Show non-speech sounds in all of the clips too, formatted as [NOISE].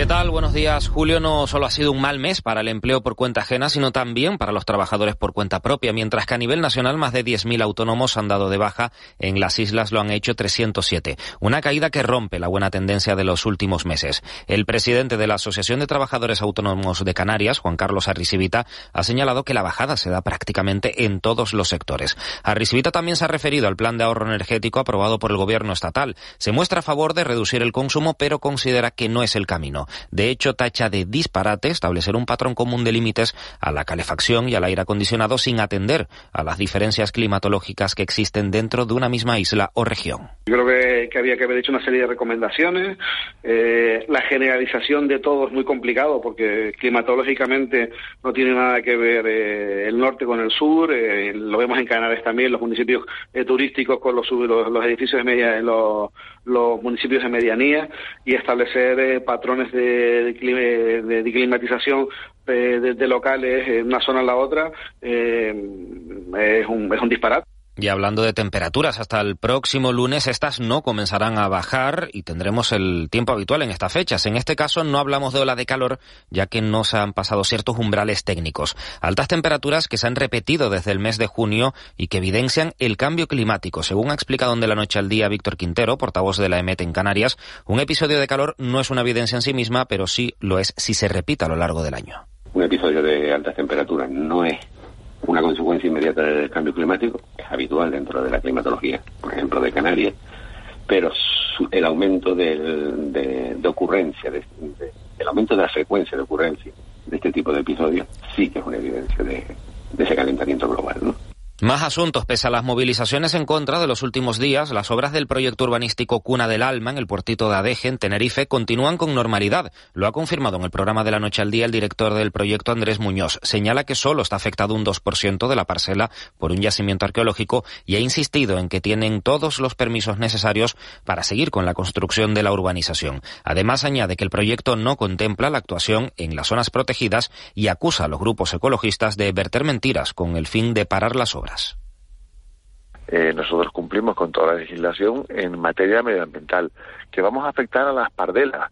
¿Qué tal? Buenos días. Julio no solo ha sido un mal mes para el empleo por cuenta ajena, sino también para los trabajadores por cuenta propia, mientras que a nivel nacional más de 10.000 autónomos han dado de baja, en las islas lo han hecho 307. Una caída que rompe la buena tendencia de los últimos meses. El presidente de la Asociación de Trabajadores Autónomos de Canarias, Juan Carlos Arrisibita, ha señalado que la bajada se da prácticamente en todos los sectores. Arrisibita también se ha referido al plan de ahorro energético aprobado por el gobierno estatal. Se muestra a favor de reducir el consumo, pero considera que no es el camino. De hecho, tacha de disparate establecer un patrón común de límites a la calefacción y al aire acondicionado sin atender a las diferencias climatológicas que existen dentro de una misma isla o región. Yo creo que, había que haber hecho una serie de recomendaciones. Eh, la generalización de todo es muy complicado porque climatológicamente no tiene nada que ver eh, el norte con el sur. Eh, lo vemos en Canarias también, los municipios turísticos con los, los, edificios de media, los, los municipios de medianía y establecer patrones de, de, climatización de, de, locales una zona a la otra eh, es, un, es un disparate. Y hablando de temperaturas, hasta el próximo lunes estas no comenzarán a bajar y tendremos el tiempo habitual en estas fechas. En este caso no hablamos de ola de calor, ya que no se han pasado ciertos umbrales técnicos. Altas temperaturas que se han repetido desde el mes de junio y que evidencian el cambio climático. Según ha explicado de la noche al día Víctor Quintero, portavoz de la EMET en Canarias, un episodio de calor no es una evidencia en sí misma, pero sí lo es si se repite a lo largo del año. Un episodio de altas temperaturas no es una consecuencia inmediata del cambio climático, es habitual dentro de la climatología, por ejemplo, de Canarias, pero el aumento de, ocurrencia, el aumento de la frecuencia de ocurrencia de este tipo de episodios, sí que es una evidencia de, de ese calentamiento global, ¿no? Más asuntos. Pese a las movilizaciones en contra de los últimos días, las obras del proyecto urbanístico Cuna del Alma en el puertito de Adeje, en Tenerife, continúan con normalidad. Lo ha confirmado en el programa de la noche al día el director del proyecto, Andrés Muñoz. Señala que solo está afectado un 2% de la parcela por un yacimiento arqueológico y ha insistido en que tienen todos los permisos necesarios para seguir con la construcción de la urbanización. Además, añade que el proyecto no contempla la actuación en las zonas protegidas y acusa a los grupos ecologistas de verter mentiras con el fin de parar las obras. Eh, nosotros cumplimos con toda la legislación en materia medioambiental, que vamos a afectar a las pardelas.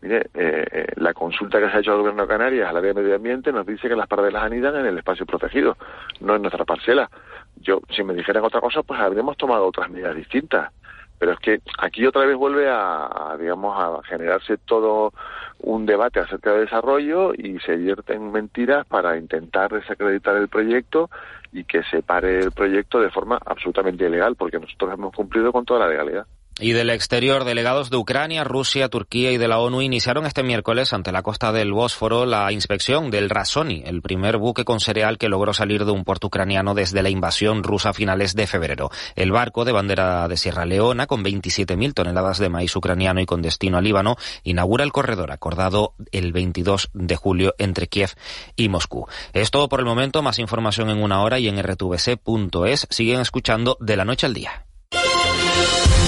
Mire, eh, eh, la consulta que se ha hecho al Gobierno de Canarias al área de medio ambiente nos dice que las pardelas anidan en el espacio protegido, no en nuestra parcela. Yo, si me dijeran otra cosa, pues habríamos tomado otras medidas distintas. Pero es que aquí otra vez vuelve a, digamos, a generarse todo un debate acerca del desarrollo y se vierten mentiras para intentar desacreditar el proyecto y que se pare el proyecto de forma absolutamente ilegal, porque nosotros hemos cumplido con toda la legalidad. Y del exterior, delegados de Ucrania, Rusia, Turquía y de la ONU iniciaron este miércoles ante la costa del Bósforo la inspección del Rasoni, el primer buque con cereal que logró salir de un puerto ucraniano desde la invasión rusa a finales de febrero. El barco de bandera de Sierra Leona, con 27.000 toneladas de maíz ucraniano y con destino a Líbano, inaugura el corredor acordado el 22 de julio entre Kiev y Moscú. Es todo por el momento, más información en una hora y en rtvc.es. Siguen escuchando de la noche al día.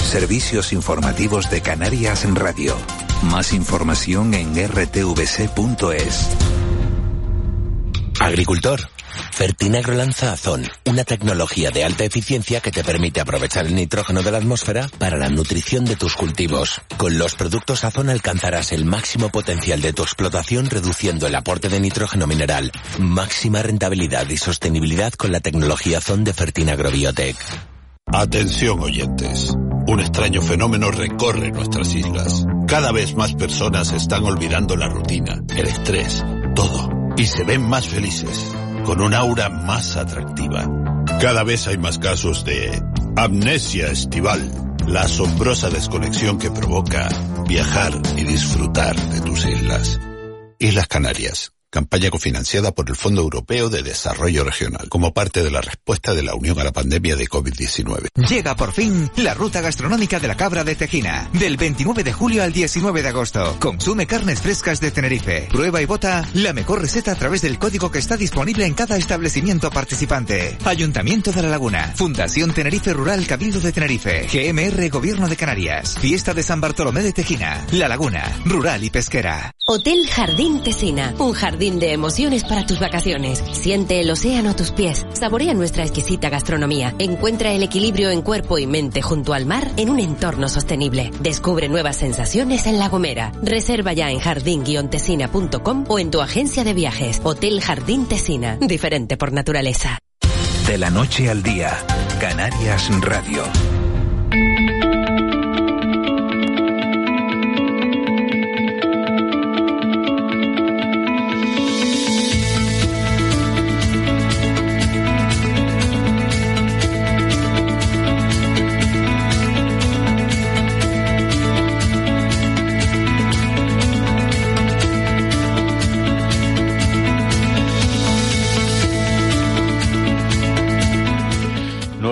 Servicios informativos de Canarias en Radio. Más información en rtvc.es. Agricultor. Fertinagro lanza Azón, una tecnología de alta eficiencia que te permite aprovechar el nitrógeno de la atmósfera para la nutrición de tus cultivos. Con los productos Azón alcanzarás el máximo potencial de tu explotación reduciendo el aporte de nitrógeno mineral. Máxima rentabilidad y sostenibilidad con la tecnología Azón de Fertinagro Biotech. Atención oyentes. Un extraño fenómeno recorre nuestras islas. Cada vez más personas están olvidando la rutina, el estrés, todo. Y se ven más felices, con un aura más atractiva. Cada vez hay más casos de amnesia estival, la asombrosa desconexión que provoca viajar y disfrutar de tus islas. Islas Canarias campaña cofinanciada por el Fondo Europeo de Desarrollo Regional, como parte de la respuesta de la Unión a la pandemia de COVID-19. Llega por fin la ruta gastronómica de la cabra de Tejina, del 29 de julio al 19 de agosto. Consume carnes frescas de Tenerife. Prueba y vota la mejor receta a través del código que está disponible en cada establecimiento participante. Ayuntamiento de la Laguna, Fundación Tenerife Rural Cabildo de Tenerife, GMR Gobierno de Canarias, Fiesta de San Bartolomé de Tejina, La Laguna, Rural y Pesquera. Hotel Jardín Tesina, un jardín de emociones para tus vacaciones. Siente el océano a tus pies, saborea nuestra exquisita gastronomía, encuentra el equilibrio en cuerpo y mente junto al mar en un entorno sostenible. Descubre nuevas sensaciones en La Gomera. Reserva ya en jardín-tesina.com o en tu agencia de viajes. Hotel Jardín Tesina, diferente por naturaleza. De la noche al día, Canarias Radio.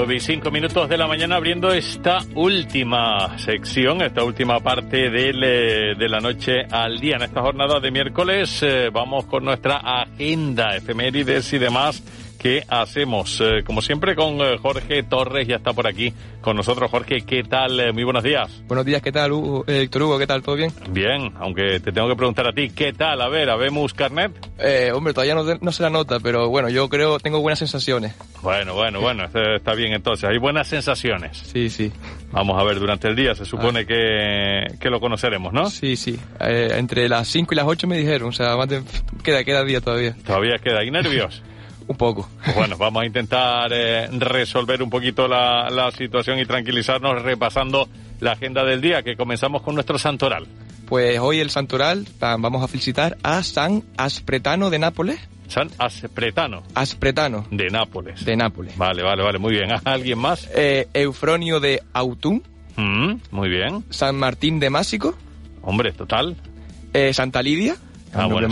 5 minutos de la mañana abriendo esta última sección, esta última parte del, eh, de la noche al día. En esta jornada de miércoles eh, vamos con nuestra agenda, efemérides y demás ¿Qué hacemos. Eh, como siempre con eh, Jorge Torres, ya está por aquí con nosotros. Jorge, ¿qué tal? Eh, muy buenos días. Buenos días, ¿qué tal, Hugo? Héctor Hugo? ¿Qué tal? ¿Todo bien? Bien, aunque te tengo que preguntar a ti, ¿qué tal? A ver, ¿habemos carnet? Eh, hombre, todavía no, no se la nota, pero bueno, yo creo, tengo buenas sensaciones. Bueno, bueno, bueno, [LAUGHS] está bien entonces. Hay buenas sensaciones. Sí, sí. Vamos a ver durante el día, se supone ah. que, que, lo conoceremos, ¿no? Sí, sí. entre las 5 y las 8 me dijeron, o sea, queda, queda día todavía. Todavía queda. ¿Y nervios? [LAUGHS] Un poco. Bueno, vamos a intentar eh, resolver un poquito la, la, situación y tranquilizarnos repasando la agenda del día, que comenzamos con nuestro santoral. Pues hoy el santoral vamos a felicitar a San Aspretano de Nápoles. San Aspretano. Aspretano. De Nápoles. De Nápoles. Vale, vale, vale, muy bien. [LAUGHS] ¿Alguien más? Eh, Eufronio de Autun. Mm, muy bien. San Martín de Másico. Hombre, total. Eh, Santa Lidia. Ah, bueno,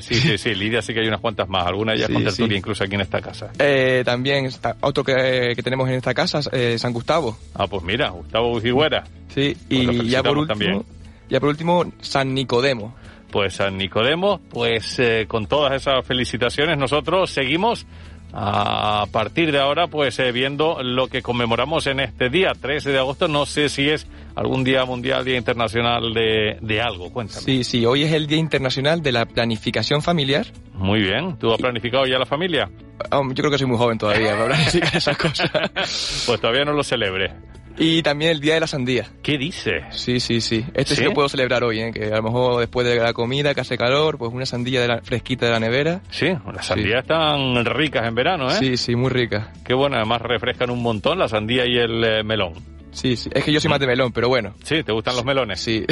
sí, sí, sí, Lidia sí que hay unas cuantas más, algunas ya con tertulia incluso aquí en esta casa. Eh, también está otro que, que, tenemos en esta casa, eh, San Gustavo. Ah, pues mira, Gustavo Ujigüera. Sí, y ya por, último, ya por último, San Nicodemo. Pues San Nicodemo, pues eh, con todas esas felicitaciones nosotros seguimos a partir de ahora, pues eh, viendo lo que conmemoramos en este día, 13 de agosto, no sé si es algún día mundial, día internacional de, de algo, cuéntame. Sí, sí, hoy es el Día Internacional de la Planificación Familiar. Muy bien, ¿tú has planificado ya la familia? yo creo que soy muy joven todavía para planificar esas cosas. [LAUGHS] pues todavía no lo celebre. Y también el Día de la Sandía. ¿Qué dice? Sí, sí, sí. Este ¿Sí? lo puedo celebrar hoy, ¿eh? que a lo mejor después de la comida, que hace calor, pues una sandía de la, fresquita de la nevera. Sí, las sandías están ricas en verano, ¿eh? Sí, sí, muy ricas. Qué bueno, además refrescan un montón la sandía y el eh, melón. Sí, sí. Es que yo soy más de melón, pero bueno. Sí, ¿te gustan los melones? Sí.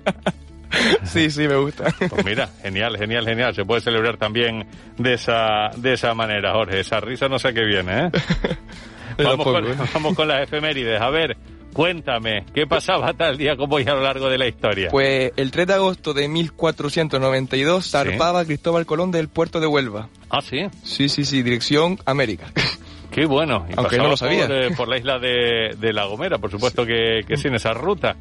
[LAUGHS] sí, sí, me gusta. Pues mira, genial, genial, genial. Se puede celebrar también de esa, de esa manera, Jorge. Esa risa no sé qué viene, ¿eh? [LAUGHS] vamos, con, [LAUGHS] vamos con las efemérides. A ver, Cuéntame, ¿qué pasaba tal día como hoy a lo largo de la historia? Pues el 3 de agosto de 1492 zarpaba Cristóbal Colón del puerto de Huelva. Ah, sí. Sí, sí, sí, dirección América. Qué bueno. Y Aunque no lo sabía. Por, eh, por la isla de, de, La Gomera, por supuesto que, que sí, en esa ruta.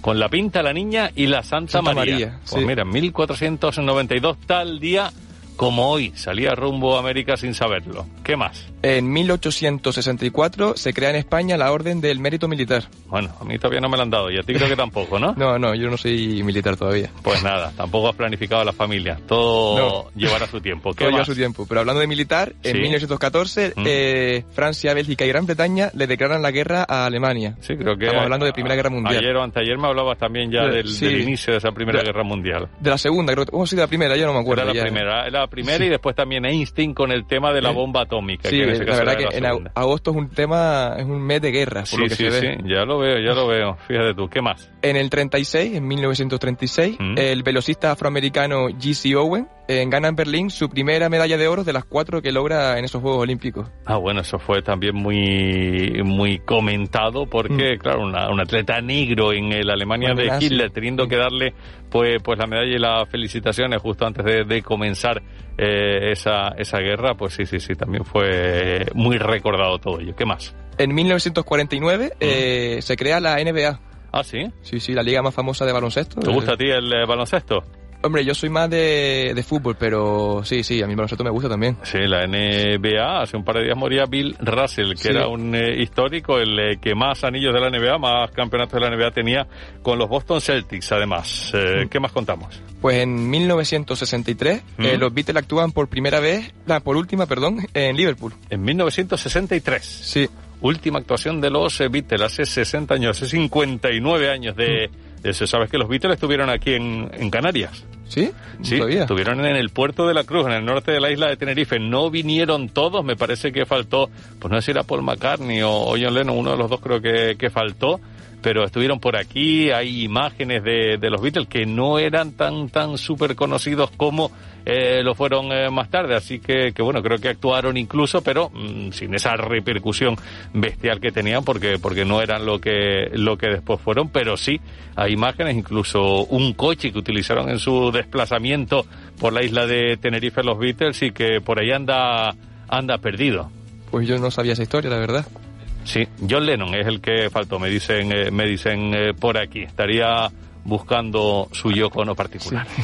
Con la Pinta, la Niña y la Santa, María. María. Pues mira, 1492 tal día como hoy salía rumbo a América sin saberlo. ¿Qué más? En 1864 se crea en España la Orden del Mérito Militar. Bueno, a mí todavía no me la han dado y a ti creo que tampoco, ¿no? [LAUGHS] no, no, yo no soy militar todavía. Pues nada, tampoco has planificado la familia. Todo llevará su tiempo. [LAUGHS] ¿Qué Todo lleva su tiempo. Pero hablando de militar, en 1914 mm. eh, Francia, Bélgica y Gran Bretaña le declaran la guerra a Alemania. Sí, creo que... Estamos hablando de Primera Guerra Mundial. Ayer o anteayer me hablabas también ya del, inicio de esa Primera Guerra Mundial. De la Segunda, creo. ¿Cómo sí, de la Primera? Yo no me acuerdo. Era la primera, era la primera y después también Einstein con el tema de la bomba atómica. Sí, la verdad que en agosto es un tema, es un mes de guerra, por lo que se ve. Sí, ya lo veo, ya lo veo. Fíjate tú, ¿qué más? En el 36, en 1936, mm. el velocista afroamericano G.C. Owen gana en Berlín su primera medalla de oro de las cuatro que logra en esos Juegos Olímpicos. Ah, bueno, eso fue también muy, muy comentado porque, mm. claro, un atleta negro en la Alemania de Hitler teniendo que darle pues, pues la medalla y las felicitaciones justo antes de, comenzar eh, esa, esa guerra, pues sí, sí, sí, también fue muy recordado todo ello. ¿Qué más? En 1949 eh, se crea la NBA. Ah, sí. Sí, sí, la liga más famosa de baloncesto. ¿Te gusta a ti el baloncesto? Hombre, yo soy más de, de fútbol, pero sí, sí, a mí el baloncesto me gusta también. Sí, la NBA, hace un par de días moría Bill Russell, que Sí. era un eh, histórico, el eh, que más anillos de la NBA, más campeonatos de la NBA tenía con los Boston Celtics, además. Eh, ¿Qué más contamos? Pues en 1963 eh, Mm. los Beatles actúan por primera vez, la por última, perdón, en Liverpool. En 1963. Sí. Última actuación de los eh, Beatles, hace 60 años, hace 59 años de, de eso. ¿Sabes que los Beatles estuvieron aquí en, en Canarias? ¿Sí? Sí, estuvieron en el puerto de la Cruz, en el norte de la isla de Tenerife. No vinieron todos, me parece que faltó, pues no sé si era Paul McCartney o, o John Lennon, uno de los dos creo que, que faltó, pero estuvieron por aquí. Hay imágenes de, de los Beatles que no eran tan, tan súper conocidos como eh, lo fueron eh, más tarde. Así que, que, bueno, creo que actuaron incluso, pero mm, sin esa repercusión bestial que tenían, porque, porque no eran lo que, lo que después fueron, pero sí hay imágenes, incluso un coche que utilizaron en su desplazamiento por la isla de Tenerife los Beatles y que por ahí anda, anda perdido. Pues yo no sabía esa historia, la verdad. Sí, John Lennon es el que faltó, me dicen, eh, me dicen eh, por aquí. Estaría buscando su Yoko no particular. [LAUGHS]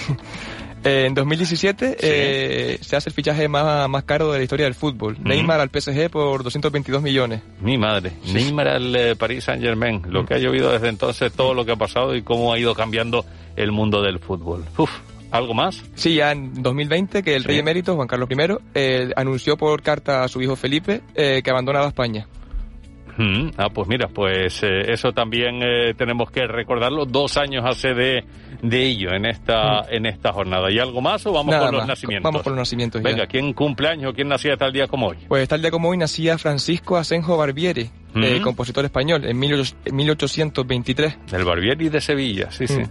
Eh, en 2017 eh, se hace el fichaje más, más caro de la historia del fútbol. Neymar al PSG por 222 millones. Mi madre, Neymar al eh, Paris Saint Germain, lo que ha llovido desde entonces, todo lo que ha pasado y cómo ha ido cambiando el mundo del fútbol. Uf, ¿algo más? Sí, ya en 2020 que el Sí. rey emérito, Juan Carlos I, eh, anunció por carta a su hijo Felipe eh, que abandonaba España. Mm, ah, pues mira, pues eh, eso también eh, tenemos que recordarlo. Dos años hace de, de ello en esta, en esta jornada. ¿Y algo más o vamos Mm. Nada con los más. nacimientos? Vamos con los nacimientos ya. Venga, ¿quién cumple años o quién nacía tal día como hoy? Pues tal día como hoy nacía Francisco Asenjo Barbieri, eh, compositor español, en 18- en 1823. El Barbieri de Sevilla, sí, sí.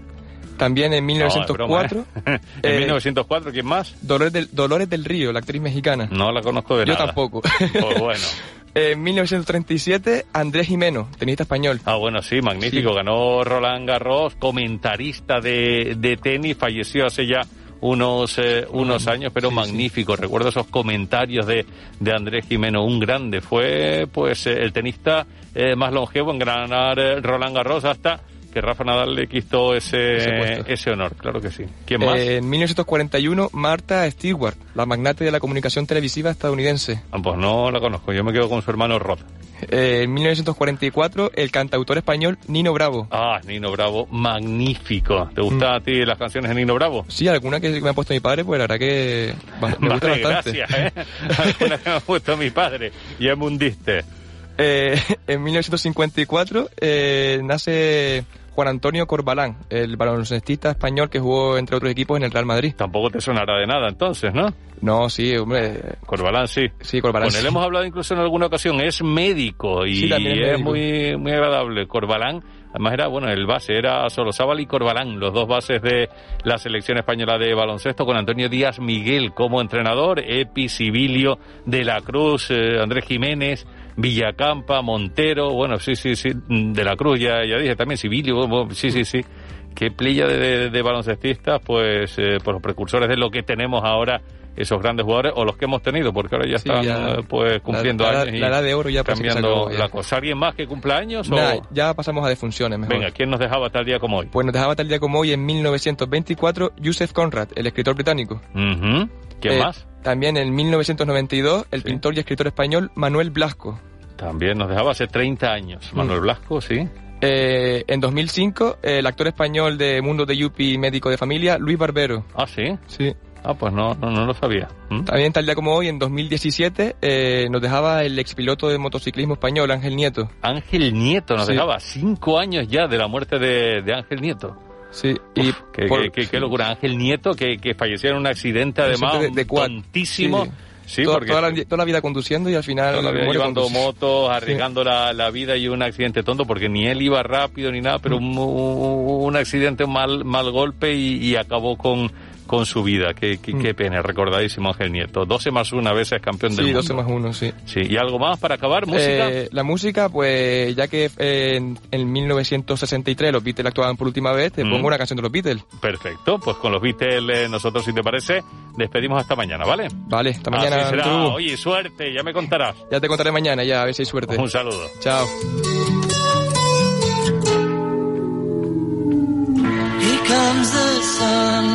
También en No, es 1904, broma, ¿eh? [LAUGHS] en eh, 1904, ¿quién más? Dolores, del, Dolores del Río, la actriz mexicana. No la conozco de Yo nada. tampoco. Pues bueno. [LAUGHS] En 1937, Andrés Jimeno, tenista español. Ah, bueno, sí, magnífico. Ganó Roland Garros, comentarista de, de tenis, falleció hace ya unos eh, unos años, pero magnífico. Recuerdo esos comentarios de, de Andrés Jimeno, un grande. Fue pues eh, el tenista eh, más longevo en ganar eh, Roland Garros hasta que Rafa Nadal le quitó Ese ese, honor, claro que sí. ¿Quién más? Eh, en 1941, Martha Stewart, la magnate de la comunicación televisiva estadounidense. Ah, Pues no la conozco, yo me quedo con su hermano Rod. Eh, en 1944, el cantautor español Nino Bravo. Ah, Nino Bravo, magnífico. ¿Te gustan a ti las canciones de Nino Bravo? Sí, alguna que me ha puesto mi padre, pues la verdad que me gusta Vale, bastante. gracias, ¿eh? [LAUGHS] Alguna que me ha puesto mi padre. Y es mundiste. Eh, en 1954 eh, nace Juan Antonio Corbalán, el baloncestista español que jugó entre otros equipos en el Real Madrid. Tampoco te sonará de nada entonces, ¿no? No, sí, hombre. Corbalán, sí. Sí, Corbalán. Con él sí. hemos hablado incluso en alguna ocasión. Es médico y Sí, también es es, médico. muy muy agradable. Corbalán, además era, bueno, el base era Solozábal y Corbalán, los dos bases de la selección española de baloncesto, con Antonio Díaz Miguel como entrenador, Epi, Sibilio, De la Cruz, eh, Andrés Jiménez, Villacampa, Montero, bueno, sí, sí, sí, De la Cruz, ya, ya dije también, Sibilio, sí, sí, sí. Qué playa de, de- baloncestistas, pues, eh, por los precursores de lo que tenemos ahora esos grandes jugadores o los que hemos tenido, porque ahora ya Sí, están ya. eh, pues cumpliendo La- la- años y la edad de oro ya cambiando acabó, ya. la cosa. ¿Alguien más que cumpla años? o- ya pasamos a defunciones mejor. Venga, ¿quién nos dejaba tal día como hoy? Pues nos dejaba tal día como hoy, en 1924, Joseph Conrad, el escritor británico. Ujú. ¿Quién Eh, más? También en 1992, el pintor y escritor español Manuel Blasco. También nos dejaba hace 30 años. Manuel Blasco, sí. Eh, en 2005, el actor español de Mundo de Yupi médico de familia, Luis Barbero. Ah, sí. Sí. Ah, pues no, no, no lo sabía. ¿Mm? También tal día como hoy, en 2017, eh, nos dejaba el expiloto de motociclismo español, Ángel Nieto. Ángel Nieto nos Sí. dejaba cinco años ya de la muerte de, de Ángel Nieto. Sí, y Qué, por- qué- qué- qué locura. Ángel Nieto que, que falleció en un accidente además de- de. Sí. Sí, toda, porque toda la, toda la vida conduciendo y al final Toda la vida llevando conduciendo. motos, arriesgando la, la vida y un accidente tonto, porque ni él iba rápido ni nada, pero un, un accidente, un mal, mal golpe y, y acabó con, con su vida. Qué, qué, qué pena, recordadísimo Ángel Nieto. 12 más 1 veces campeón del Sí, mundo. 12 más 1, sí. Sí, ¿y algo más para acabar? ¿Música? Eh, la música, pues ya que eh, en, en 1963 los Beatles actuaban por última vez, te Mm. pongo una canción de los Beatles. Perfecto, pues con los Beatles eh, nosotros, si te parece, despedimos hasta mañana, ¿vale? Vale, hasta mañana. Así será. Oye, suerte, ya me contarás. Ya te contaré mañana, ya, a ver si hay suerte. Un saludo. Chao. Here comes the sun,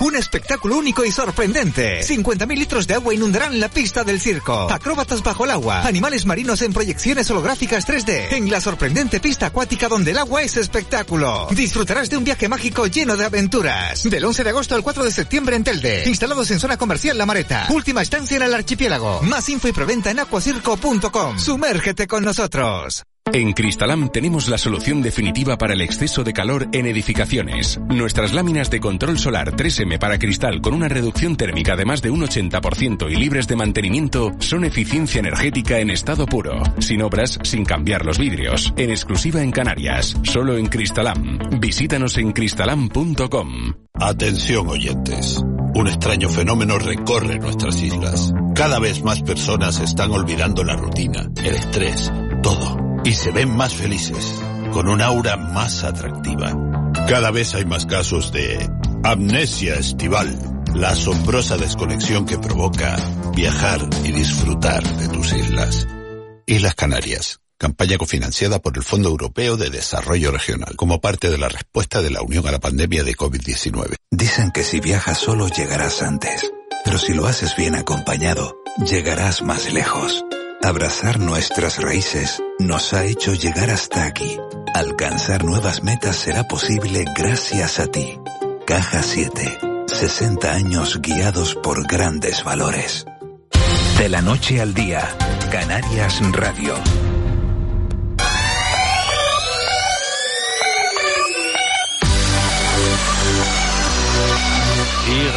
Un espectáculo único y sorprendente. 50.000 litros de agua inundarán la pista del circo. Acróbatas bajo el agua, animales marinos en proyecciones holográficas 3D, en la sorprendente pista acuática donde el agua es espectáculo. Disfrutarás de un viaje mágico lleno de aventuras. Del 11 de agosto al 4 de septiembre en Telde. Instalados en zona comercial La Mareta. Última estancia en el archipiélago. Más info y preventa en aquacirco.com. Sumérgete con nosotros. En Cristalam tenemos la solución definitiva para el exceso de calor en edificaciones. Nuestras láminas de control solar 3M para cristal con una reducción térmica de más de un 80% y libres de mantenimiento son eficiencia energética en estado puro. Sin obras, sin cambiar los vidrios. En exclusiva en Canarias. Solo en Cristalam. Visítanos en cristalam.com. Atención oyentes. Un extraño fenómeno recorre nuestras islas. Cada vez más personas están olvidando la rutina, el estrés, todo. Y se ven más felices, con un aura más atractiva. Cada vez hay más casos de amnesia estival, la asombrosa desconexión que provoca viajar y disfrutar de tus islas. Islas Canarias. Campaña cofinanciada por el Fondo Europeo de Desarrollo Regional, como parte de la respuesta de la Unión a la pandemia de COVID-19. Dicen que si viajas solo llegarás antes, pero si lo haces bien acompañado, llegarás más lejos. Abrazar nuestras raíces nos ha hecho llegar hasta aquí. Alcanzar nuevas metas será posible gracias a ti. Caja 7. 60 años guiados por grandes valores. De la noche al día, Canarias Radio.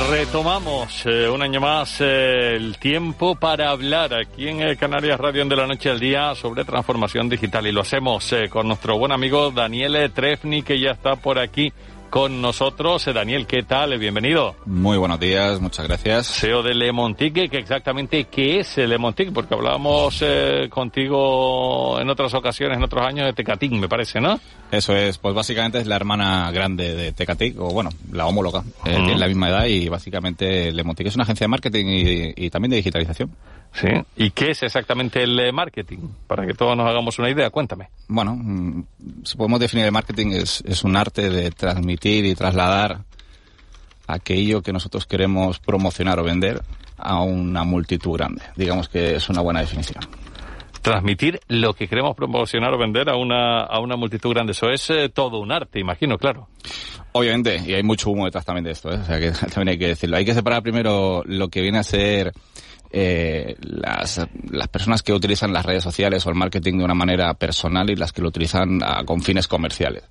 Retomamos eh, un año más eh, el tiempo para hablar aquí en eh, Canarias Radio de la noche al día sobre transformación digital. Y lo hacemos eh, con nuestro buen amigo Daniel Trefni que ya está por aquí con nosotros. Eh, Daniel, ¿qué tal? Bienvenido. Muy buenos días, muchas gracias. CEO de Lemontic, que exactamente qué es el Lemontic, porque hablábamos eh, contigo en otras ocasiones, en otros años de Tecatín, me parece, ¿no? Eso es, pues básicamente es la hermana grande de Tecatic, o bueno, la homóloga, eh, Ujú. tiene la misma edad y básicamente Lemontic es una agencia de marketing y, y también de digitalización. Sí. ¿Y qué es exactamente el eh, marketing? Para que todos nos hagamos una idea, cuéntame. Bueno, mm, si podemos definir el marketing es, es un arte de transmitir y trasladar aquello que nosotros queremos promocionar o vender a una multitud grande. Digamos que es una buena definición. Transmitir lo que queremos promocionar o vender a una, a una multitud grande. Eso es eh, todo un arte, imagino, claro. Obviamente, y hay mucho humo detrás también de esto, ¿eh? o sea que [LAUGHS] también hay que decirlo. Hay que separar primero lo que viene a ser eh, las, las personas que utilizan las redes sociales o el marketing de una manera personal y las que lo utilizan a- con fines comerciales.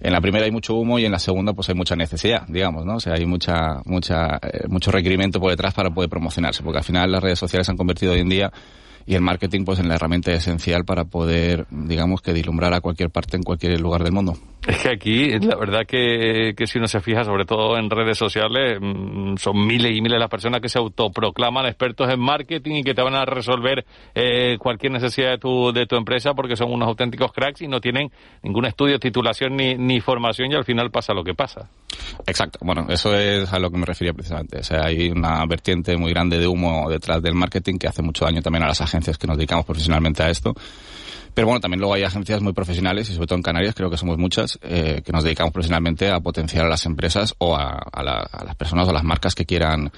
En la primera hay mucho humo y en la segunda pues hay mucha necesidad, digamos, ¿no? O sea, hay mucha, mucha, eh, mucho requerimiento por detrás para poder promocionarse, porque al final las redes sociales se han convertido hoy en día y el marketing pues en la herramienta esencial para poder, digamos, que vislumbrar a cualquier parte en cualquier lugar del mundo. Es que aquí, la verdad que, que si uno se fija, sobre todo en redes sociales, mm, son miles y miles las personas que se autoproclaman expertos en marketing y que te van a resolver eh, cualquier necesidad de tu, de tu empresa porque son unos auténticos cracks y no tienen ningún estudio, titulación ni, ni formación y al final pasa lo que pasa. Exacto, bueno, eso es a lo que me refería precisamente. O sea, hay una vertiente muy grande de humo detrás del marketing que hace mucho daño también a las agencias agencias que nos dedicamos profesionalmente a esto. Pero bueno, también luego hay agencias muy profesionales y sobre todo en Canarias creo que somos muchas eh, que nos dedicamos profesionalmente a potenciar a las empresas o a, a la- a las personas o las marcas que quieran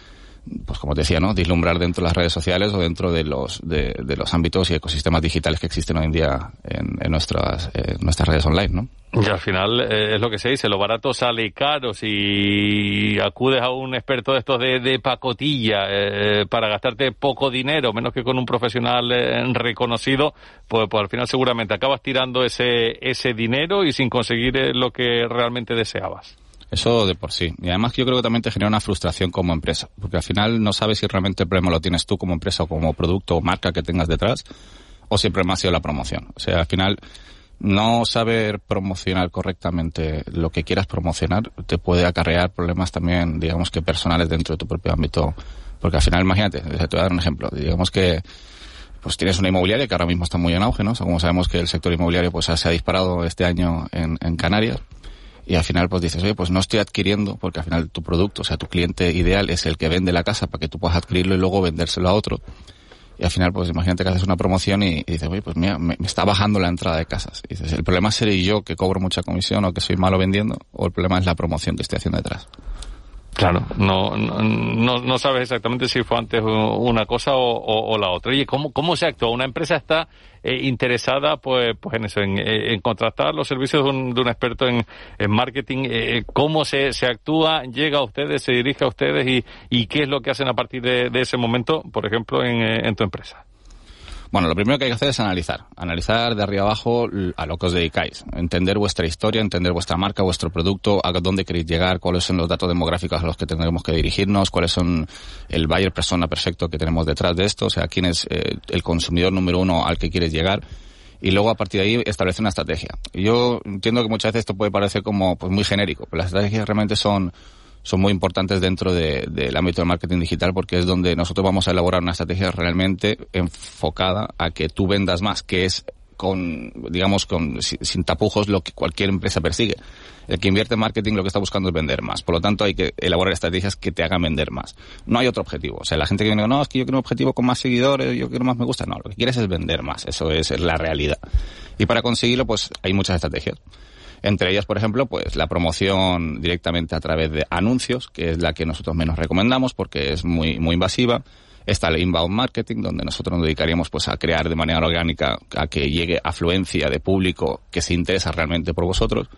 pues como te decía, ¿no? Dislumbrar dentro de las redes sociales o dentro de los, de, los ámbitos y ecosistemas digitales que existen hoy en día en, nuestras, nuestras redes online, ¿no? Y al final eh, es lo que se dice, lo barato sale caro. Si acudes a un experto de estos de, de pacotilla eh, para gastarte poco dinero, menos que con un profesional eh, reconocido, pues, pues al final seguramente acabas tirando ese, ese dinero y sin conseguir eh, lo que realmente deseabas. Eso de por sí. Y además yo creo que también te genera una frustración como empresa, porque al final no sabes si realmente el problema lo tienes tú como empresa o como producto o marca que tengas detrás, o si el problema ha sido la promoción. O sea, al final no saber promocionar correctamente lo que quieras promocionar te puede acarrear problemas también, digamos que personales dentro de tu propio ámbito. Porque al final, imagínate, te voy a dar un ejemplo. Digamos que pues tienes una inmobiliaria que ahora mismo está muy en auge, ¿no? O sea, como sabemos que el sector inmobiliario pues se ha disparado este año en, en Canarias. Y al final pues dices, oye, pues no estoy adquiriendo, porque al final tu producto, o sea, tu cliente ideal es el que vende la casa para que tú puedas adquirirlo y luego vendérselo a otro. Y al final, pues imagínate que haces una promoción y, dices, oye, pues mira, me, me está bajando la entrada de casas. Y dices, ¿el problema seré yo que cobro mucha comisión o que soy malo vendiendo? ¿O el problema es la promoción que estoy haciendo detrás? Claro, no, no, no, sabes exactamente si fue antes una cosa o, o- la otra. Oye, ¿cómo, cómo se actúa? Una empresa está eh, interesada pues, pues en eso, en, eh, contratar los servicios de un, de un experto en, en marketing. Eh, ¿Cómo se, se actúa? ¿Llega a ustedes? ¿Se dirige a ustedes? ¿Y, y qué es lo que hacen a partir de, de ese momento, por ejemplo, en, eh, en tu empresa? Bueno, lo primero que hay que hacer es analizar. Analizar de arriba abajo a lo que os dedicáis. Entender vuestra historia, entender vuestra marca, vuestro producto, a dónde queréis llegar, cuáles son los datos demográficos a los que tendremos que dirigirnos, cuáles son el buyer persona perfecto que tenemos detrás de esto, o sea, quién es eh, el consumidor número uno al que quieres llegar. Y luego a partir de ahí establecer una estrategia. Yo entiendo que muchas veces esto puede parecer como pues muy genérico, pero las estrategias realmente son son muy importantes dentro de- del ámbito del marketing digital porque es donde nosotros vamos a elaborar una estrategia realmente enfocada a que tú vendas más, que es con, digamos, con, sin, tapujos lo que cualquier empresa persigue. El que invierte en marketing lo que está buscando es vender más. Por lo tanto, hay que elaborar estrategias que te hagan vender más. No hay otro objetivo. O sea, la gente que viene, no, es que yo quiero un objetivo con más seguidores, yo quiero más me gusta. No, lo que quieres es vender más. Eso es la realidad. Y para conseguirlo, pues, hay muchas estrategias. Entre ellas, por ejemplo, pues la promoción directamente a través de anuncios, que es la que nosotros menos recomendamos porque es muy, muy invasiva. Está el inbound marketing, donde nosotros nos dedicaríamos pues a crear de manera orgánica a que llegue afluencia de público que se interesa realmente por vosotros.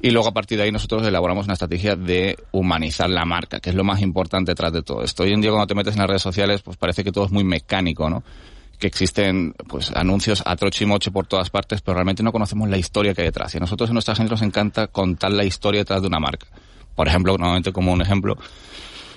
Y luego a partir de ahí nosotros elaboramos una estrategia de humanizar la marca, que es lo más importante detrás de todo esto. Hoy en día cuando te metes en las redes sociales, pues parece que todo es muy mecánico, ¿no? Que existen pues anuncios a troche y moche por todas partes, pero realmente no conocemos la historia que hay detrás. Y a nosotros en nuestra agencia nos encanta contar la historia detrás de una marca. Por ejemplo, nuevamente como un ejemplo,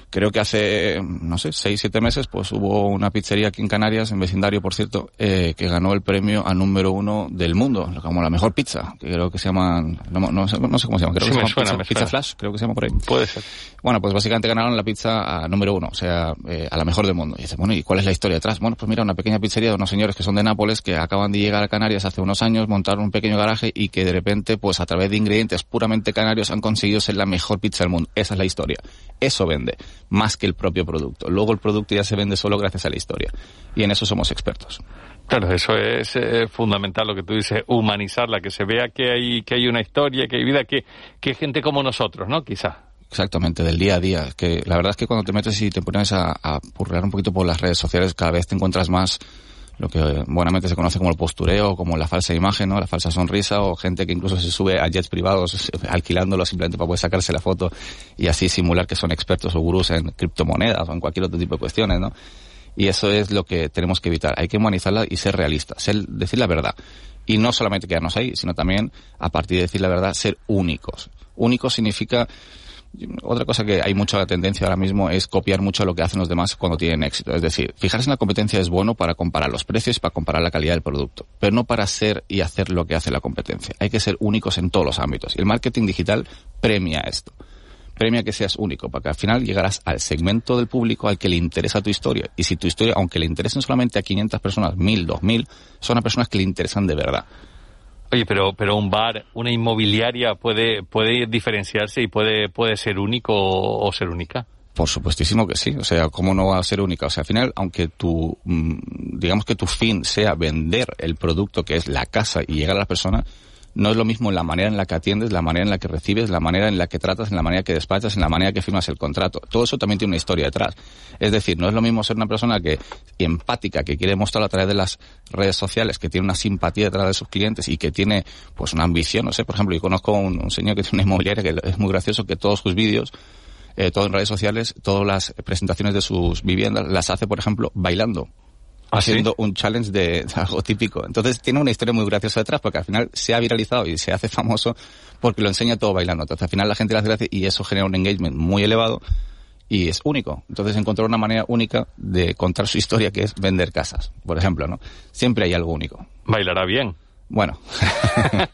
creo que hace, no sé, seis, siete meses, pues hubo una pizzería aquí en Canarias, en vecindario, por cierto, eh, que ganó el premio a número uno del mundo, como la mejor pizza, que creo que se llaman, no, no sé, no sé cómo se llama, creo Sí, que se llama suena, pizza. Flash, creo que se llama por ahí. Puede ser. Bueno, pues básicamente ganaron la pizza a número uno, o sea, eh, a la mejor del mundo. Y dice, bueno, ¿y cuál es la historia detrás? Bueno, pues mira, una pequeña pizzería de unos señores que son de Nápoles, que acaban de llegar a Canarias hace unos años, montaron un pequeño garaje y que de repente, pues a través de ingredientes puramente canarios han conseguido ser la mejor pizza del mundo. Esa es la historia. Eso vende, más que el propio producto. Luego el producto ya se vende solo gracias a la historia. Y en eso somos expertos. Claro, eso es eh, fundamental lo que tú dices, humanizarla, que se vea que hay, que hay una historia, que hay vida, que, que hay gente como nosotros, ¿no? Quizá. Exactamente, del día a día. Que la verdad es que cuando te metes y te pones a, a purrear un poquito por las redes sociales, cada vez te encuentras más lo que buenamente se conoce como el postureo, como la falsa imagen, ¿no? La falsa sonrisa, o gente que incluso se sube a jets privados [LAUGHS] alquilándolo simplemente para poder sacarse la foto y así simular que son expertos o gurús en criptomonedas o en cualquier otro tipo de cuestiones, ¿no? Y eso es lo que tenemos que evitar. Hay que humanizarla y ser realistas, ser, decir la verdad. Y no solamente quedarnos ahí, sino también, a partir de decir la verdad, ser únicos. Únicos significa otra cosa que hay mucha tendencia ahora mismo es copiar mucho lo que hacen los demás cuando tienen éxito. Es decir, fijarse en la competencia es bueno para comparar los precios, para comparar la calidad del producto, pero no para ser y hacer lo que hace la competencia. Hay que ser únicos en todos los ámbitos. Y el marketing digital premia esto. Premia que seas único, porque al final llegarás al segmento del público al que le interesa tu historia. Y si tu historia, aunque le interesen solamente a 500 personas, 1000, 2000, son a personas que le interesan de verdad. Oye, pero, pero un bar, una inmobiliaria puede, puede diferenciarse y puede, puede ser único o, ser única. Por supuestísimo que sí. O sea, ¿cómo no va a ser única? O sea, al final, aunque tu, mm, digamos que tu fin sea vender el producto que es la casa y llegar a la persona, no es lo mismo la manera en la que atiendes, la manera en la que recibes, la manera en la que tratas, en la manera que despachas, en la manera que firmas el contrato. Todo eso también tiene una historia detrás. Es decir, no es lo mismo ser una persona que empática, que quiere mostrar a través de las redes sociales, que tiene una simpatía detrás de sus clientes y que tiene pues una ambición. No sé, por ejemplo, yo conozco un, un señor que tiene una inmobiliaria que es muy gracioso, que todos sus vídeos eh, todo en redes sociales, todas las presentaciones de sus viviendas las hace, por ejemplo, bailando. ¿Ah, sí? haciendo un challenge de, algo típico. Entonces tiene una historia muy graciosa detrás porque al final se ha viralizado y se hace famoso porque lo enseña todo bailando. Entonces al final la gente le hace gracia y eso genera un engagement muy elevado y es único. Entonces encontrar una manera única de contar su historia que es vender casas, por ejemplo, ¿no? Siempre hay algo único. Bailará bien. Bueno, [LAUGHS]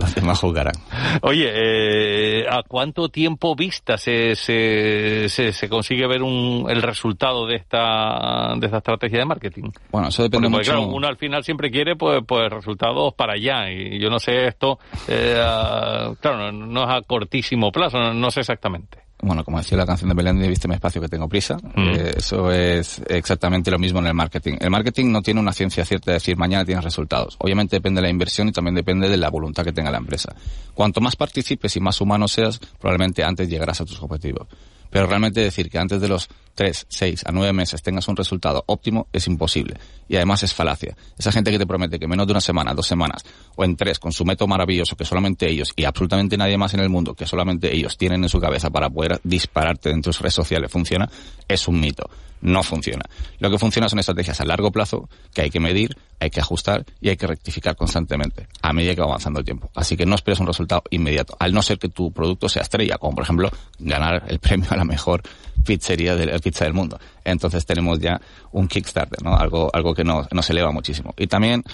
los demás jugarán. Oye, eh, ¿a cuánto tiempo vista se, se, se, se consigue ver un, el resultado de esta, de esta estrategia de marketing? Bueno, eso depende Porque, mucho. claro, uno al final siempre quiere pues, pues resultados para allá y yo no sé esto, eh, a- claro, no, no es a cortísimo plazo, no, no sé exactamente. Bueno, como decía la canción de Belén, viste mi espacio que tengo prisa. Eh, eso es exactamente lo mismo en el marketing. El marketing no tiene una ciencia cierta de decir mañana tienes resultados. Obviamente depende de la inversión y también depende de la voluntad que tenga la empresa. Cuanto más participes y más humano seas, probablemente antes llegarás a tus objetivos. Pero realmente decir que antes de los 3, 6 a 9 meses tengas un resultado óptimo es imposible. Y además es falacia. Esa gente que te promete que en menos de una semana, dos semanas o en tres, con su método maravilloso que solamente ellos y absolutamente nadie más en el mundo, que solamente ellos tienen en su cabeza para poder dispararte dentro de sus redes sociales, funciona, es un mito. No funciona. Lo que funciona son estrategias a largo plazo que hay que medir, hay que ajustar y hay que rectificar constantemente a medida que va avanzando el tiempo. Así que no esperes un resultado inmediato, al no ser que tu producto sea estrella, como por ejemplo ganar el [LAUGHS] premio a la mejor pizzería del, pizza del mundo. Entonces tenemos ya un Kickstarter, ¿no? Algo, algo que nos, nos eleva muchísimo. Y también,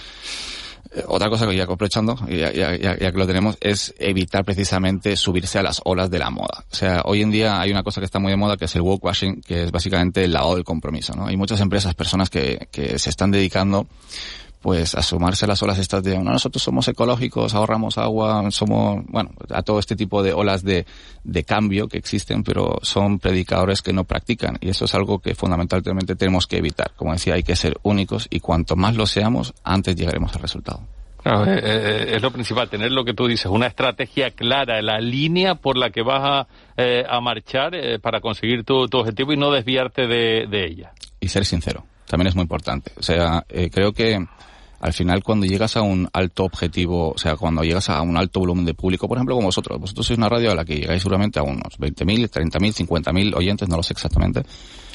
eh, otra cosa que ya aprovechando, ya, ya, que lo tenemos, es evitar precisamente subirse a las olas de la moda. O sea, hoy en día hay una cosa que está muy de moda que es el woke washing, que es básicamente el lavado del compromiso, ¿no? Hay muchas empresas, personas que se están dedicando pues a sumarse a las olas estas de no, nosotros somos ecológicos, ahorramos agua, somos, bueno, a todo este tipo de olas de, de cambio que existen, pero son predicadores que no practican y eso es algo que fundamentalmente tenemos que evitar. Como decía, hay que ser únicos y cuanto más lo seamos, antes llegaremos al resultado. Claro, eh, eh, es lo principal, tener lo que tú dices, una estrategia clara, la línea por la que vas a, eh, a marchar eh, para conseguir tu, tu objetivo y no desviarte de, de ella. y ser sincero. También es muy importante. O sea, eh, creo que al final cuando llegas a un alto objetivo, o sea, cuando llegas a un alto volumen de público, por ejemplo, como vosotros, vosotros sois una radio a la que llegáis seguramente a unos 20.000, 30.000, 50.000 oyentes, no lo sé exactamente.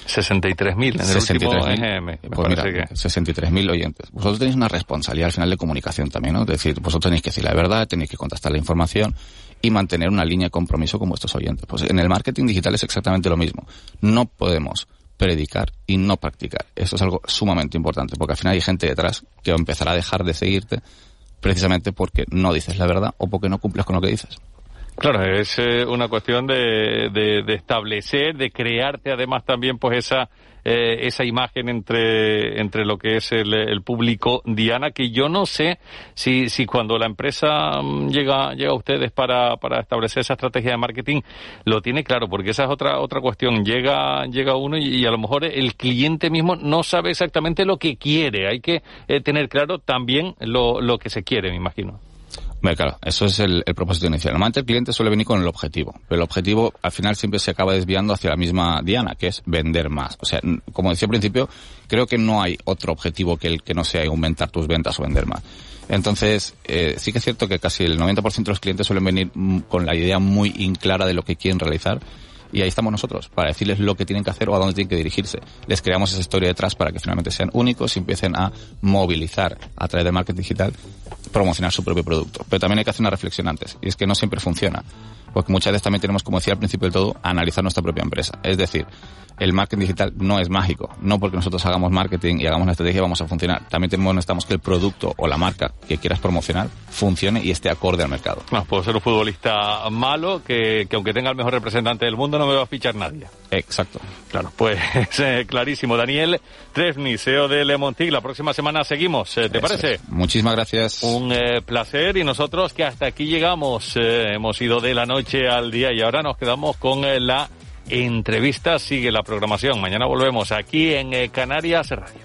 63.000 en el último 63.000. EGM, me Pues mira, que- 63.000 oyentes. Vosotros tenéis una responsabilidad al final de comunicación también, ¿no? Es decir, vosotros tenéis que decir la verdad, tenéis que contestar la información y mantener una línea de compromiso con vuestros oyentes. Pues en el marketing digital es exactamente lo mismo. No podemos predicar y no practicar. Eso es algo sumamente importante, porque al final hay gente detrás que empezará a dejar de seguirte precisamente porque no dices la verdad o porque no cumples con lo que dices. Claro, es eh, una cuestión de, de, de establecer, de crearte además también pues esa eh, esa imagen entre entre lo que es el, el público Diana, que yo no sé si si cuando la empresa mm, llega llega a ustedes para, para establecer esa estrategia de marketing lo tiene claro, porque esa es otra otra cuestión. Llega llega uno y, a lo mejor el cliente mismo no sabe exactamente lo que quiere. Hay que eh, tener claro también lo, lo que se quiere, me imagino. Hombre, claro, eso es el, propósito inicial. Normalmente el cliente suele venir con el objetivo, pero el objetivo al final siempre se acaba desviando hacia la misma diana, que es vender más. O sea, como decía al principio, creo que no hay otro objetivo que el que no sea aumentar tus ventas o vender más. Entonces, eh, sí que es cierto que casi el 90% de los clientes suelen venir mm, con la idea muy inclara de lo que quieren realizar. Y ahí estamos nosotros, para decirles lo que tienen que hacer o a dónde tienen que dirigirse. Les creamos esa historia detrás para que finalmente sean únicos y empiecen a movilizar a través del marketing digital, promocionar su propio producto. Pero también hay que hacer una reflexión antes, y es que no siempre funciona. Porque muchas veces también tenemos, como decía al principio del todo, analizar nuestra propia empresa. Es decir, el marketing digital no es mágico. No porque nosotros hagamos marketing y hagamos una estrategia vamos a funcionar. También tenemos, necesitamos que el producto o la marca que quieras promocionar funcione y esté acorde al mercado. No, puedo ser un futbolista malo que, que aunque tenga el mejor representante del mundo no me va a fichar nadie. Exacto. Claro, pues [LAUGHS] eh, clarísimo. Daniel Tresni, CEO de Lemontic. La próxima semana seguimos, eh, ¿te Eso parece? es. Muchísimas gracias. Un eh, placer y nosotros que hasta aquí llegamos. hemos ido de la noche al día y ahora nos quedamos con eh, la entrevistas. Sigue la programación. Mañana volvemos aquí en eh, Canarias Radio.